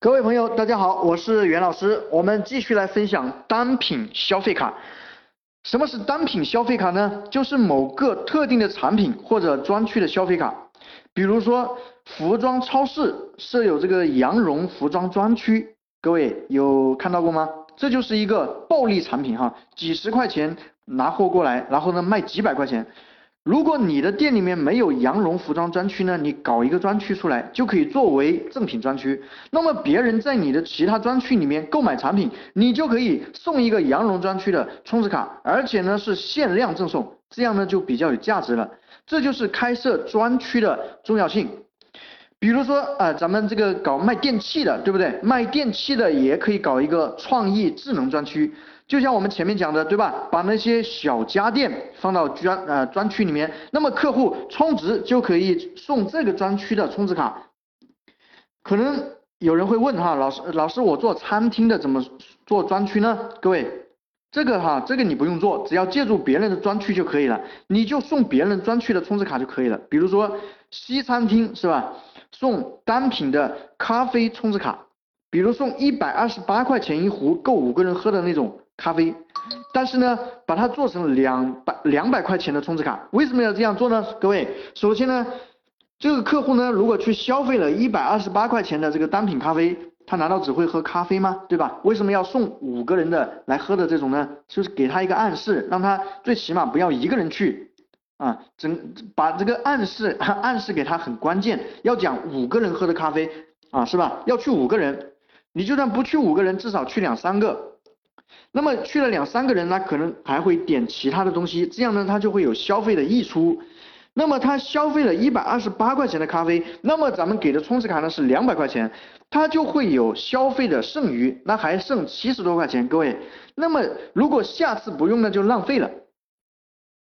各位朋友，大家好，我是袁老师。我们继续来分享单品消费卡。什么是单品消费卡呢？就是某个特定的产品或者专区的消费卡。比如说，服装超市设有这个羊绒服装专区，各位有看到过吗？这就是一个暴利产品哈，几十块钱拿货过来，然后呢卖几百块钱。如果你的店里面没有羊绒服装专区呢，你搞一个专区出来，就可以作为赠品专区。那么别人在你的其他专区里面购买产品，你就可以送一个羊绒专区的充值卡，而且呢是限量赠送，这样呢就比较有价值了。这就是开设专区的重要性。比如说啊，咱们这个搞卖电器的，对不对？卖电器的也可以搞一个创意智能专区。就像我们前面讲的，对吧？把那些小家电放到专呃专区里面，那么客户充值就可以送这个专区的充值卡。可能有人会问哈，老师老师，我做餐厅的怎么做专区呢？各位，这个哈，这个你不用做，只要借助别人的专区就可以了，你就送别人专区的充值卡就可以了。比如说西餐厅是吧？送单品的咖啡充值卡，比如送一百二十八块钱一壶够五个人喝的那种。咖啡，但是呢，把它做成两百两百块钱的充值卡，为什么要这样做呢？各位，首先呢，这个客户呢，如果去消费了一百二十八块钱的这个单品咖啡，他难道只会喝咖啡吗？对吧？为什么要送五个人的来喝的这种呢？就是给他一个暗示，让他最起码不要一个人去啊，整把这个暗示 暗示给他很关键，要讲五个人喝的咖啡啊，是吧？要去五个人，你就算不去五个人，至少去两三个。那么去了两三个人，他可能还会点其他的东西，这样呢，他就会有消费的溢出。那么他消费了一百二十八块钱的咖啡，那么咱们给的充值卡呢是两百块钱，他就会有消费的剩余，那还剩七十多块钱。各位，那么如果下次不用那，就浪费了。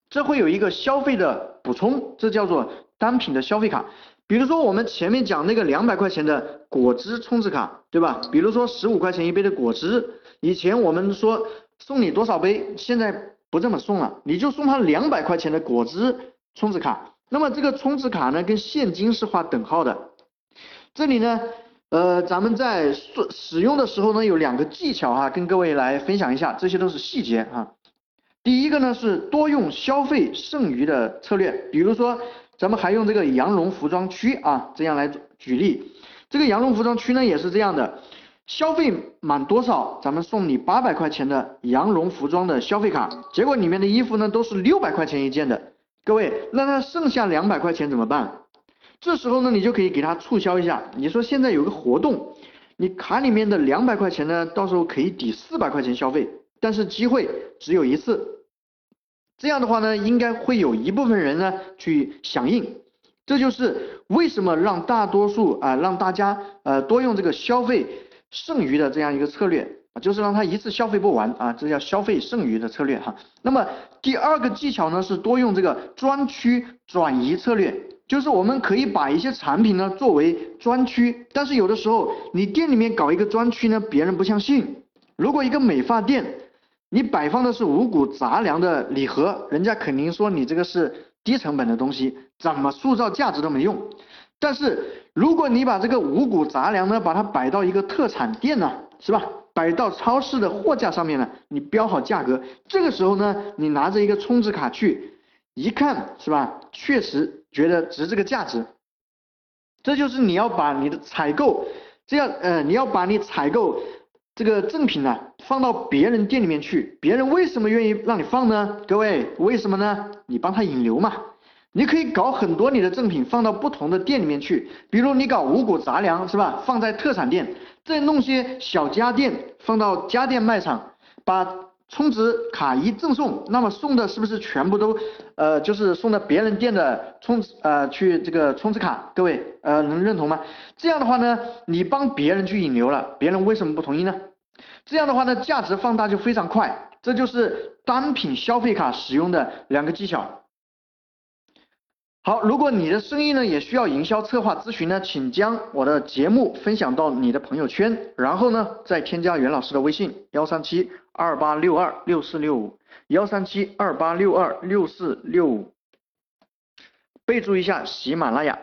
这会有一个消费的补充，这叫做单品的消费卡。比如说我们前面讲那个两百块钱的果汁充值卡，对吧？比如说十五块钱一杯的果汁。以前我们说送你多少杯，现在不这么送了，你就送他两百块钱的果汁充值卡。那么这个充值卡呢，跟现金是划等号的。这里呢，呃，咱们在使使用的时候呢，有两个技巧哈，跟各位来分享一下，这些都是细节哈。第一个呢是多用消费剩余的策略，比如说咱们还用这个羊绒服装区啊，这样来举例。这个羊绒服装区呢也是这样的。消费满多少，咱们送你八百块钱的羊绒服装的消费卡。结果里面的衣服呢都是六百块钱一件的，各位，那他剩下两百块钱怎么办？这时候呢，你就可以给他促销一下。你说现在有个活动，你卡里面的两百块钱呢，到时候可以抵四百块钱消费，但是机会只有一次。这样的话呢，应该会有一部分人呢去响应。这就是为什么让大多数啊，让大家呃多用这个消费。剩余的这样一个策略啊，就是让他一次消费不完啊，这叫消费剩余的策略哈。那么第二个技巧呢是多用这个专区转移策略，就是我们可以把一些产品呢作为专区，但是有的时候你店里面搞一个专区呢，别人不相信。如果一个美发店，你摆放的是五谷杂粮的礼盒，人家肯定说你这个是低成本的东西，怎么塑造价值都没用。但是如果你把这个五谷杂粮呢，把它摆到一个特产店呢，是吧？摆到超市的货架上面呢，你标好价格，这个时候呢，你拿着一个充值卡去，一看是吧？确实觉得值这个价值。这就是你要把你的采购，这样呃，你要把你采购这个赠品呢，放到别人店里面去，别人为什么愿意让你放呢？各位，为什么呢？你帮他引流嘛。你可以搞很多你的赠品放到不同的店里面去，比如你搞五谷杂粮是吧？放在特产店，再弄些小家电放到家电卖场，把充值卡一赠送，那么送的是不是全部都呃就是送到别人店的充呃去这个充值卡？各位呃能认同吗？这样的话呢，你帮别人去引流了，别人为什么不同意呢？这样的话呢，价值放大就非常快，这就是单品消费卡使用的两个技巧。好，如果你的生意呢也需要营销策划咨询呢，请将我的节目分享到你的朋友圈，然后呢再添加袁老师的微信幺三七二八六二六四六五幺三七二八六二六四六五，备注一下喜马拉雅。